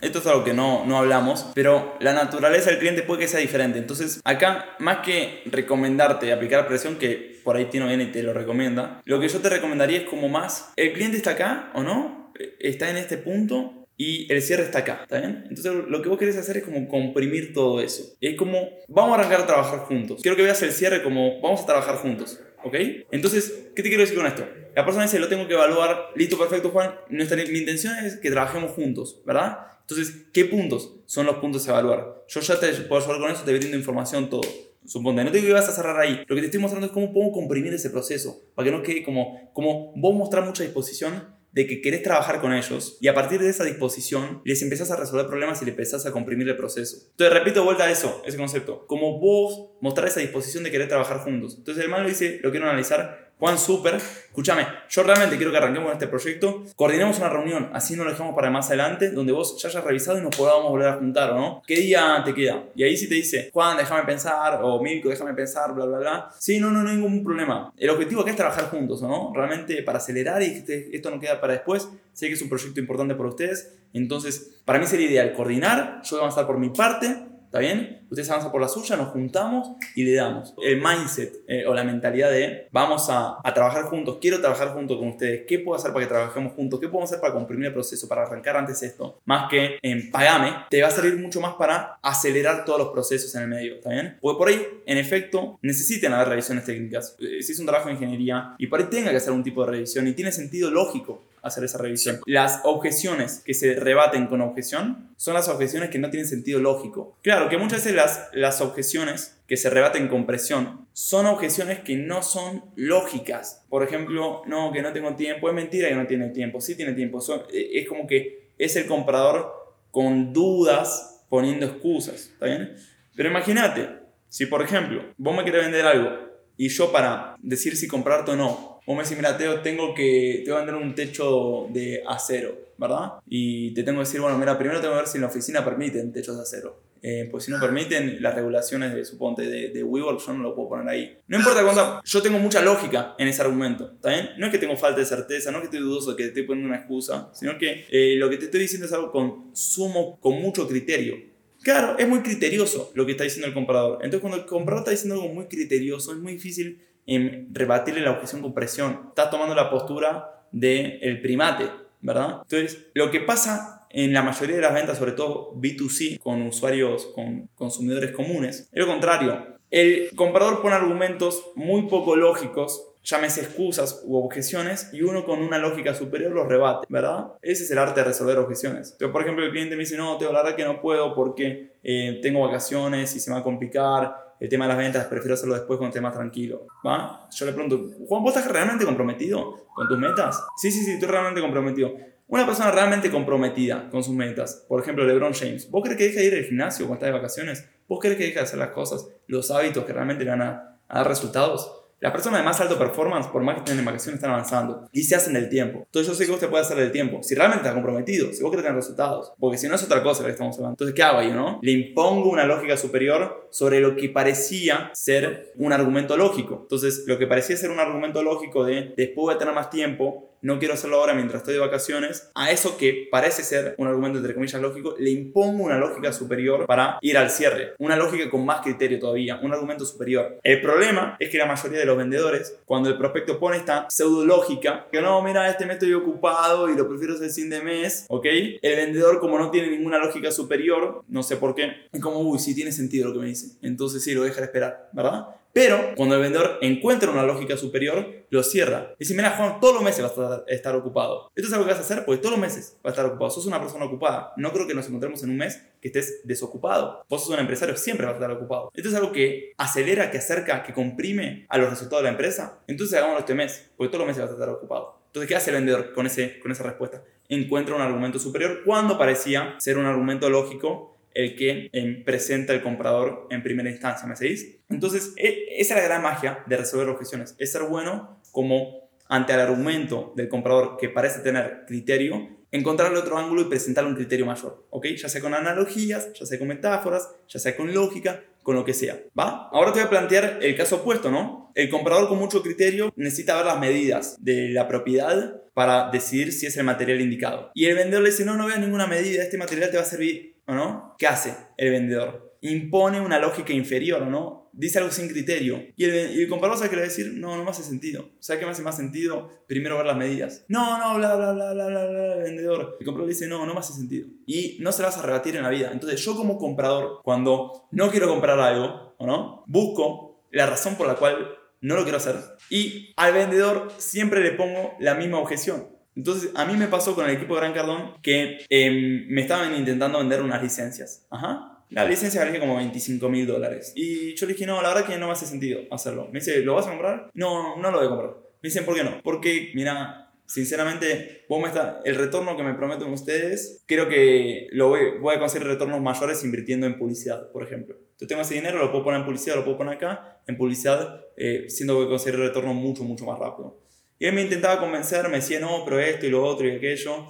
Esto es algo que no, no hablamos, pero la naturaleza del cliente puede que sea diferente. Entonces, acá, más que recomendarte aplicar presión, que por ahí tiene bien y te lo recomienda, lo que yo te recomendaría es como más, el cliente está acá o no, está en este punto y el cierre está acá, ¿está bien? Entonces lo que vos querés hacer es como comprimir todo eso. Es como, vamos a arrancar a trabajar juntos. Quiero que veas el cierre como, vamos a trabajar juntos. ¿Ok? Entonces, ¿qué te quiero decir con esto? La persona dice, lo tengo que evaluar, listo, perfecto, Juan. Nuestra, mi intención es que trabajemos juntos, ¿verdad? Entonces, ¿qué puntos son los puntos a evaluar? Yo ya te puedo ayudar con eso, te brindo información, todo. Suponte, no te digo que vas a cerrar ahí. Lo que te estoy mostrando es cómo puedo comprimir ese proceso, para que no quede como, como vos mostrar mucha disposición de que querés trabajar con ellos y a partir de esa disposición les empezás a resolver problemas y le empezás a comprimir el proceso. Entonces repito vuelta a eso, ese concepto. Como vos mostrar esa disposición de querer trabajar juntos. Entonces el man lo dice, lo quiero analizar Juan, súper. Escúchame, yo realmente quiero que arranquemos este proyecto. Coordinemos una reunión, así no lo dejamos para más adelante, donde vos ya hayas revisado y nos podamos volver a juntar, ¿o no? ¿Qué día te queda? Y ahí sí te dice, Juan, déjame pensar, o Mirko, déjame pensar, bla, bla, bla. Sí, no, no, no hay ningún problema. El objetivo acá es trabajar juntos, ¿o no? Realmente para acelerar y esto no queda para después. Sé que es un proyecto importante para ustedes. Entonces, para mí sería ideal coordinar. Yo voy a avanzar por mi parte ¿Está bien? Ustedes avanzan por la suya, nos juntamos y le damos. El mindset eh, o la mentalidad de vamos a, a, trabajar juntos, quiero trabajar junto con ustedes, ¿qué puedo hacer para que trabajemos juntos? ¿Qué puedo hacer para comprimir el proceso, para arrancar antes esto? Más que en pagame, te va a servir mucho más para acelerar todos los procesos en el medio, ¿está bien? Porque por ahí, en efecto, necesitan haber revisiones técnicas. Eh, si es un trabajo de ingeniería y por ahí tenga que hacer un tipo de revisión y tiene sentido lógico hacer esa revisión. Las objeciones que se rebaten con objeción son las objeciones que no tienen sentido lógico. Claro que muchas veces las, las objeciones que se rebaten con presión son objeciones que no son lógicas. Por ejemplo, no, que no tengo tiempo, es mentira que no tiene tiempo, sí tiene tiempo. Eh, es como que es el comprador con dudas poniendo excusas, ¿está bien? Pero imagínate, si por ejemplo vos me querés vender algo y yo para decir si comprarte o no, vos me decís, mira, Teo, tengo que, te voy a vender un techo de acero, ¿verdad? Y te tengo que decir, bueno, mira, primero tengo que ver si en la oficina permiten techos de acero. Eh, pues si no permiten las regulaciones de, suponte, de, de WeWork, yo no lo puedo poner ahí. No importa cuánto, yo tengo mucha lógica en ese argumento, ¿está bien? No es que tengo falta de certeza, no es que estoy dudoso, que te estoy poniendo una excusa, sino que eh, lo que te estoy diciendo es algo con sumo, con mucho criterio. Claro, es muy criterioso lo que está diciendo el comprador. Entonces, cuando el comprador está diciendo algo muy criterioso, es muy difícil en rebatirle la objeción con presión. Está tomando la postura del el primate, ¿verdad? Entonces, lo que pasa en la mayoría de las ventas, sobre todo B2C, con usuarios, con consumidores comunes, es lo contrario. El comprador pone argumentos muy poco lógicos llámese excusas u objeciones, y uno con una lógica superior los rebate, ¿verdad? Ese es el arte de resolver objeciones. Pero, por ejemplo, el cliente me dice, no, te la verdad que no puedo porque eh, tengo vacaciones y se me va a complicar, el tema de las ventas, prefiero hacerlo después cuando esté más tranquilo, ¿va? Yo le pregunto, Juan, ¿vos estás realmente comprometido con tus metas? Sí, sí, sí, estoy realmente comprometido. Una persona realmente comprometida con sus metas, por ejemplo, LeBron James, ¿vos crees que deja de ir al gimnasio cuando está de vacaciones? ¿Vos crees que deja de hacer las cosas, los hábitos que realmente le van a dar resultados? Las personas de más alto performance, por más que estén en vacaciones, están avanzando y se hacen del tiempo. Entonces yo sé que vos te puedes hacer del tiempo. Si realmente estás comprometido, si vos querés tener resultados. Porque si no es otra cosa que estamos hablando. Entonces, ¿qué hago ahí, no? Le impongo una lógica superior sobre lo que parecía ser un argumento lógico. Entonces, lo que parecía ser un argumento lógico de después voy a tener más tiempo, no quiero hacerlo ahora mientras estoy de vacaciones, a eso que parece ser un argumento entre comillas lógico, le impongo una lógica superior para ir al cierre. Una lógica con más criterio todavía, un argumento superior. El problema es que la mayoría de los vendedores, cuando el prospecto pone esta pseudo lógica, que no, mira, este mes estoy ocupado y lo prefiero hacer sin de mes, ¿ok? El vendedor, como no tiene ninguna lógica superior, no sé por qué, es como, uy, sí tiene sentido lo que me dice. Entonces sí, lo deja de esperar, ¿verdad? Pero cuando el vendedor encuentra una lógica superior, lo cierra. Dice, mira Juan, todos los meses vas a estar, ocupado. Esto es algo que vas a hacer porque todos los meses vas a estar ocupado. Sos una persona ocupada. No creo que nos encontremos en un mes que estés desocupado. Vos sos un empresario, siempre vas a estar ocupado. Esto es algo que acelera, que acerca, que comprime a los resultados de la empresa. Entonces hagámoslo este mes, porque todos los meses vas a estar ocupado. Entonces, ¿qué hace el vendedor con, ese, con esa respuesta? Encuentra un argumento superior cuando parecía ser un argumento lógico el que em, presenta el comprador en primera instancia, ¿me seguís? Entonces, e, esa es la gran magia de resolver objeciones, es ser bueno como ante el argumento del comprador que parece tener criterio, encontrarle otro ángulo y presentarle un criterio mayor, ¿ok? Ya sea con analogías, ya sea con metáforas, ya sea con lógica, con lo que sea, ¿va? Ahora te voy a plantear el caso opuesto, ¿no? El comprador con mucho criterio necesita ver las medidas de la propiedad para decidir si es el material indicado. Y el vendedor le dice, no, no veas ninguna medida, este material te va a servir, ¿o no? ¿Qué hace el vendedor? Impone una lógica inferior, ¿no? dice algo sin criterio. Y el, comprador sabe que le va a decir, no, no me hace sentido. ¿Sabe qué me hace más sentido? Primero ver las medidas. No, no, bla, bla, bla, bla, bla, bla, el vendedor. El comprador dice, no, no me hace sentido. Y no se lo vas a rebatir en la vida. Entonces yo como comprador, cuando no quiero comprar algo, ¿o no? Busco la razón por la cual no lo quiero hacer. Y al vendedor siempre le pongo la misma objeción. Entonces, a mí me pasó con el equipo Gran Cardón que em, me estaban intentando vender unas licencias. Ajá. La licencia valía como 25 mil dólares. Y yo le dije, no, la verdad que no me hace sentido hacerlo. Me dice, ¿lo vas a comprar? No, no lo voy a comprar. Me dicen, ¿por qué no? Porque, mira, sinceramente, vos me está, el retorno que me prometen ustedes, creo que lo voy, voy a conseguir retornos mayores invirtiendo en publicidad, por ejemplo. Yo tengo ese dinero, lo puedo poner en publicidad, lo puedo poner acá, en publicidad, eh, siendo que voy a conseguir retorno mucho, mucho más rápido. Y él me intentaba convencer, me decía, no, pero esto y lo otro y aquello.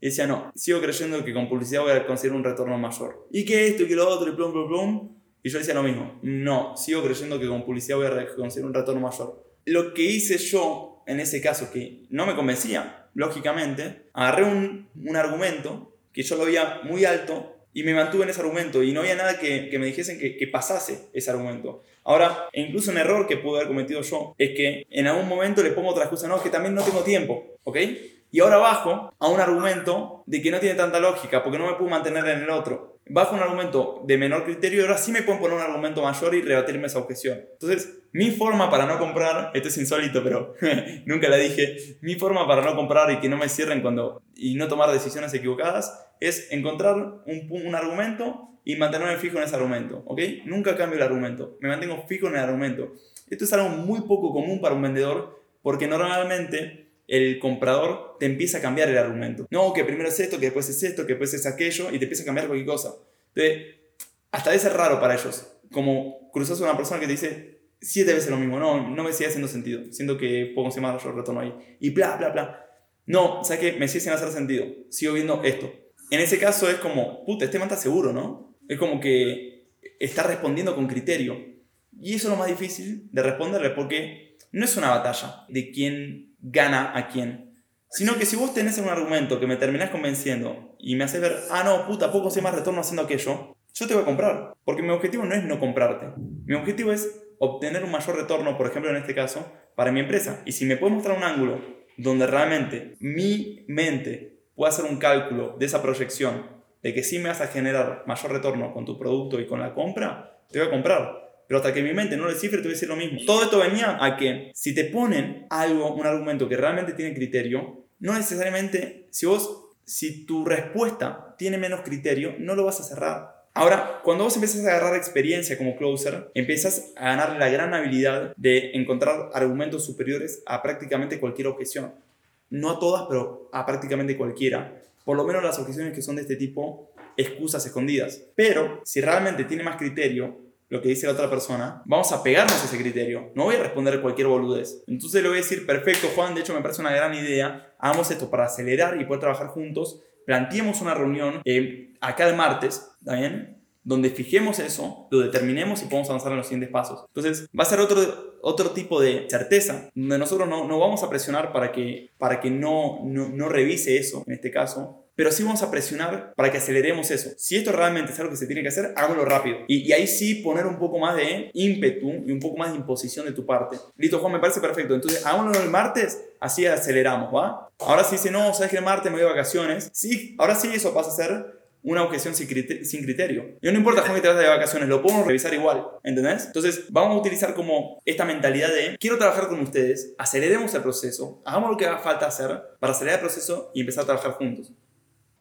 Y decía, no, sigo creyendo que con publicidad voy a conseguir un retorno mayor. Y que esto y que lo otro y plum, plum, plum. Y yo decía lo mismo, no, sigo creyendo que con publicidad voy a conseguir un retorno mayor. Lo que hice yo en ese caso, que no me convencía, lógicamente, agarré un, un argumento que yo lo veía muy alto y me mantuve en ese argumento y no había nada que, que me dijesen que, que, pasase ese argumento. Ahora, incluso un error que pude haber cometido yo es que en algún momento le pongo otra excusa, no, es que también no tengo tiempo, ¿ok? Y ahora bajo a un argumento de que no tiene tanta lógica, porque no me puedo mantener en el otro. Bajo un argumento de menor criterio ahora sí me pueden poner un argumento mayor y rebatirme esa objeción. Entonces, mi forma para no comprar, esto es insólito, pero nunca la dije, mi forma para no comprar y que no me cierren cuando y no tomar decisiones equivocadas es encontrar un, un argumento y mantenerme fijo en ese argumento, ¿ok? Nunca cambio el argumento, me mantengo fijo en el argumento. Esto es algo muy poco común para un vendedor porque normalmente el comprador te empieza a cambiar el argumento. No, que primero es esto, que después es esto, que después es aquello, y te empieza a cambiar cualquier cosa. Entonces, hasta debe ser raro para ellos. Como cruzas a una persona que te dice siete veces lo mismo. No, no me sigue haciendo sentido. Siento que puedo conseguir mayor retorno ahí. Y bla, bla, bla. No, ¿sabes qué? Me sigue sin hacer sentido. Sigo viendo esto. En ese caso es como, puta, este man está seguro, ¿no? Es como que está respondiendo con criterio. Y eso es lo más difícil de responderle porque no es una batalla de quién gana a quién. Sino que si vos tenés un argumento que me terminás convenciendo y me haces ver, ah, no, puta, poco sé más retorno haciendo aquello, yo te voy a comprar. Porque mi objetivo no es no comprarte. Mi objetivo es obtener un mayor retorno, por ejemplo, en este caso, para mi empresa. Y si me puedes mostrar un ángulo donde realmente mi mente pueda hacer un cálculo de esa proyección de que sí me vas a generar mayor retorno con tu producto y con la compra, te voy a comprar. Pero hasta que mi mente no lo descifre, te voy a decir lo mismo. Todo esto venía a que si te ponen algo, un argumento que realmente tiene criterio, no necesariamente, si vos, si tu respuesta tiene menos criterio, no lo vas a cerrar. Ahora, cuando vos empiezas a agarrar experiencia como closer, empiezas a ganar la gran habilidad de encontrar argumentos superiores a prácticamente cualquier objeción. No a todas, pero a prácticamente cualquiera. Por lo menos las objeciones que son de este tipo, excusas escondidas. Pero si realmente tiene más criterio, lo que dice la otra persona, vamos a pegarnos a ese criterio. No voy a responder cualquier boludez. Entonces le voy a decir, perfecto, Juan, de hecho me parece una gran idea. Hagamos esto para acelerar y poder trabajar juntos. Planteemos una reunión eh, acá el martes, ¿está? Donde fijemos eso, lo determinemos y podemos avanzar en los siguientes pasos. Entonces, va a ser otro, otro tipo de certeza, donde nosotros no, no vamos a presionar para que, para que no, no, no revise eso, en este caso, pero sí vamos a presionar para que aceleremos eso. Si esto realmente es algo que se tiene que hacer, hágalo rápido. Y, ahí sí poner un poco más de ímpetu y un poco más de imposición de tu parte. Listo, Juan, me parece perfecto. Entonces, hagámoslo el martes, así aceleramos, ¿va? Ahora sí dice, no, sabes que el martes me voy de vacaciones. Sí, ahora sí eso pasa a ser una objeción sin criterio. Y no importa, Juan, que te vas de vacaciones, lo podemos revisar igual, ¿entendés? Entonces, vamos a utilizar como esta mentalidad de, quiero trabajar con ustedes, aceleremos el proceso, hagamos lo que haga falta hacer para acelerar el proceso y empezar a trabajar juntos.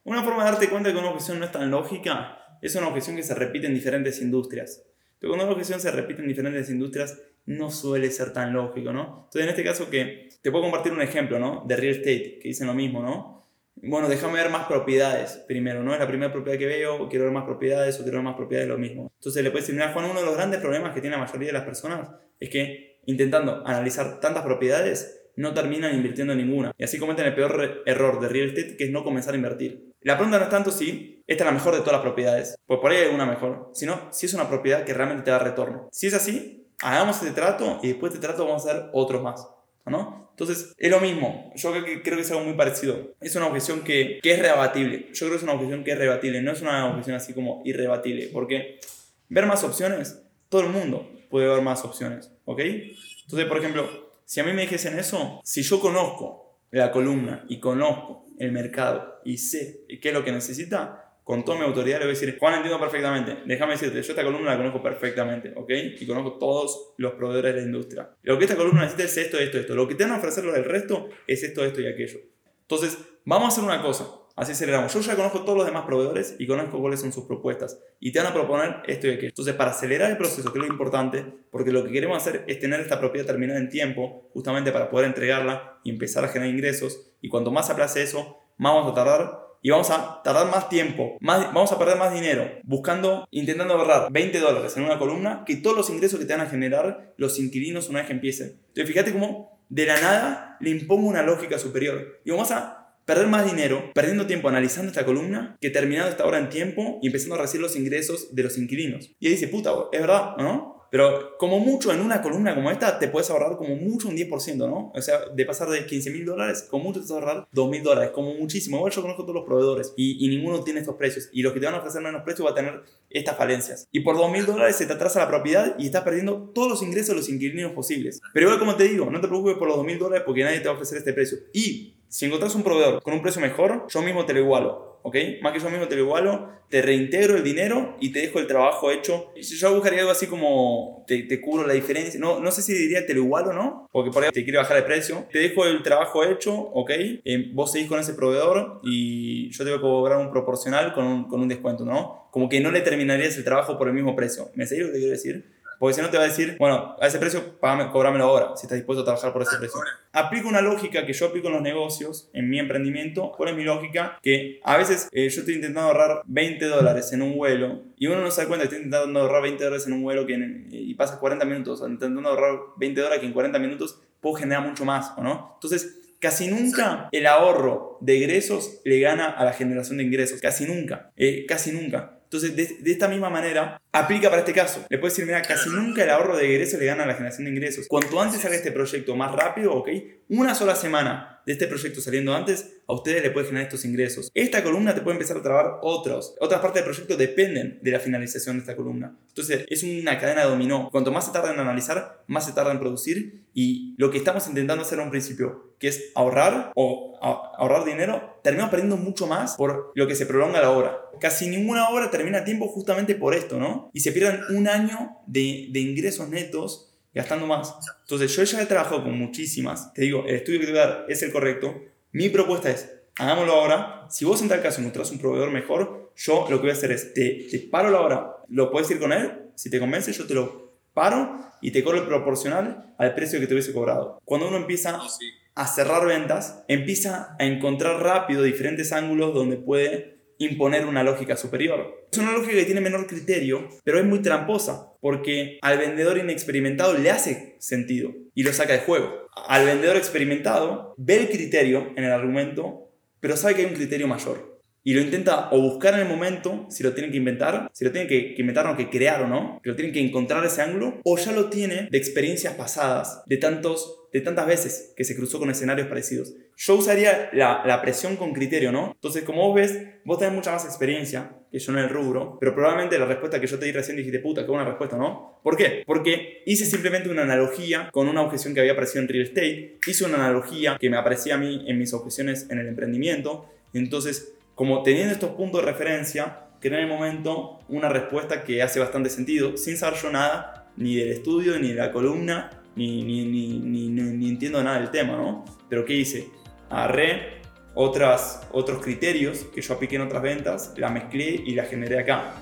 Una forma de darte cuenta de que una objeción no es tan lógica es una objeción que se repite en diferentes industrias. Pero cuando una objeción se repite en diferentes industrias, no suele ser tan lógico, ¿no? Entonces, en este caso que te puedo compartir un ejemplo, ¿no? De real estate, que dicen lo mismo, ¿no? bueno, déjame ver más propiedades primero, ¿no? Es la primera propiedad que veo, quiero ver más propiedades o quiero ver más propiedades, lo mismo. Entonces le puedes decir, mira Juan, uno de los grandes problemas que tiene la mayoría de las personas es que intentando analizar tantas propiedades, no terminan invirtiendo en ninguna. Y así cometen el peor error de real estate, que es no comenzar a invertir. La pregunta no es tanto si esta es la mejor de todas las propiedades, pues por ahí hay una mejor, sino si es una propiedad que realmente te da retorno. Si es así, hagamos este trato y después de este trato vamos a hacer otros más. ¿no? Entonces, es lo mismo. Yo creo que, es algo muy parecido. Es una objeción que, que es rebatible. Yo creo que es una objeción que es rebatible. No es una objeción así como irrebatible. Porque ver más opciones, todo el mundo puede ver más opciones. ¿Ok? Entonces, por ejemplo, si a mí me dijesen eso, si yo conozco la columna y conozco el mercado y sé qué es lo que necesita, con toda mi autoridad le voy a decir, Juan, entiendo perfectamente, déjame decirte, yo esta columna la conozco perfectamente, ¿ok? Y conozco todos los proveedores de la industria. Lo que esta columna necesita es esto, esto, esto. Lo que te van a ofrecer los del resto es esto, esto y aquello. Entonces, vamos a hacer una cosa. Así aceleramos. Yo ya conozco todos los demás proveedores y conozco cuáles son sus propuestas. Y te van a proponer esto y aquello. Entonces, para acelerar el proceso, que es lo importante, porque lo que queremos hacer es tener esta propiedad terminada en tiempo, justamente para poder entregarla y empezar a generar ingresos. Y cuanto más aplace eso, más vamos a tardar y vamos a tardar más tiempo, más, vamos a perder más dinero buscando, intentando ahorrar 20 dólares en una columna que todos los ingresos que te van a generar los inquilinos una vez que empiecen. Entonces, fíjate cómo de la nada le impongo una lógica superior. Y vamos a perder más dinero perdiendo tiempo analizando esta columna que terminando esta hora en tiempo y empezando a recibir los ingresos de los inquilinos. Y ahí dice, puta, es verdad, ¿no? Pero como mucho en una columna como esta te puedes ahorrar como mucho un 10%, ¿no? O sea, de pasar de 15 mil dólares, como mucho te vas a ahorrar 2 mil dólares, como muchísimo. Igual yo conozco todos los proveedores y, ninguno tiene estos precios. Y los que te van a ofrecer menos precios va a tener estas falencias. Y por 2 mil dólares se te atrasa la propiedad y estás perdiendo todos los ingresos de los inquilinos posibles. Pero igual como te digo, no te preocupes por los 2 mil dólares porque nadie te va a ofrecer este precio. Y si encontrás un proveedor con un precio mejor, yo mismo te lo igualo, ¿ok? Más que yo mismo te lo igualo, te reintegro el dinero y te dejo el trabajo hecho. Yo buscaría algo así como te, te cubro la diferencia. No, no sé si diría te lo igualo o no, porque por ahí te quiere bajar el precio. Te dejo el trabajo hecho, ¿ok? Eh, vos seguís con ese proveedor y yo te voy a cobrar un proporcional con un, con un descuento, ¿no? Como que no le terminarías el trabajo por el mismo precio. ¿Me seguís lo que quiero decir? Porque si no te va a decir, bueno, a ese precio, pagame, cobrámelo ahora, si estás dispuesto a trabajar por ese precio. Aplico una lógica que yo aplico en los negocios, en mi emprendimiento. ¿Cuál es mi lógica? Que a veces eh, yo estoy intentando ahorrar 20 dólares en un vuelo y uno no se da cuenta que estoy intentando ahorrar 20 dólares en un vuelo que y pasa 40 minutos, intentando ahorrar 20 dólares que en 40 minutos puedo generar mucho más, ¿o no? Entonces, casi nunca el ahorro de ingresos le gana a la generación de ingresos. Casi nunca. Eh, casi nunca. Entonces, de, esta misma manera, aplica para este caso. Le puedes decir, mira, casi nunca el ahorro de ingresos le gana a la generación de ingresos. Cuanto antes haga este proyecto más rápido, ¿ok? Una sola semana de este proyecto saliendo antes, a ustedes le puede generar estos ingresos. Esta columna te puede empezar a trabar otros. Otras partes del proyecto dependen de la finalización de esta columna. Entonces, es una cadena de dominó. Cuanto más se tarda en analizar, más se tarda en producir. Y lo que estamos intentando hacer a un principio, que es ahorrar o ahorrar dinero, terminamos perdiendo mucho más por lo que se prolonga la obra. Casi ninguna obra termina a tiempo justamente por esto, ¿no? Y se pierden un año de, de ingresos netos gastando más. Entonces, yo ya he trabajado con muchísimas. Te digo, el estudio que te voy a dar es el correcto. Mi propuesta es, hagámoslo ahora. Si vos en tal caso encontrás un proveedor mejor, yo lo que voy a hacer es, te, te paro la hora. Lo puedes ir con él. Si te convence, yo te lo paro y te cobro el proporcional al precio que te hubiese cobrado. Cuando uno empieza ah, a cerrar ventas, empieza a encontrar rápido diferentes ángulos donde puede imponer una lógica superior. Es una lógica que tiene menor criterio, pero es muy tramposa, porque al vendedor inexperimentado le hace sentido y lo saca de juego. Al vendedor experimentado ve el criterio en el argumento, pero sabe que hay un criterio mayor. Y lo intenta o buscar en el momento, si lo tienen que inventar, si lo tienen que, que inventar o que crear o no, que lo tienen que encontrar ese ángulo, o ya lo tiene de experiencias pasadas, de tantos de tantas veces que se cruzó con escenarios parecidos. Yo usaría la, la, presión con criterio, ¿no? Entonces, como vos ves, vos tenés mucha más experiencia que yo en el rubro, pero probablemente la respuesta que yo te di recién dijiste, puta, qué buena respuesta, ¿no? ¿Por qué? Porque hice simplemente una analogía con una objeción que había aparecido en real estate, hice una analogía que me aparecía a mí en mis objeciones en el emprendimiento, entonces, como teniendo estos puntos de referencia, creé en el momento una respuesta que hace bastante sentido, sin saber yo nada, ni del estudio, ni de la columna, ni, ni, ni, ni, entiendo nada del tema, ¿no? Pero ¿qué hice? Agarré otras, otros criterios que yo apliqué en otras ventas, la mezclé y la generé acá.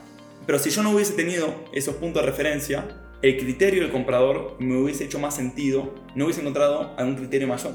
Pero si yo no hubiese tenido esos puntos de referencia, el criterio del comprador me hubiese hecho más sentido, no hubiese encontrado algún criterio mayor.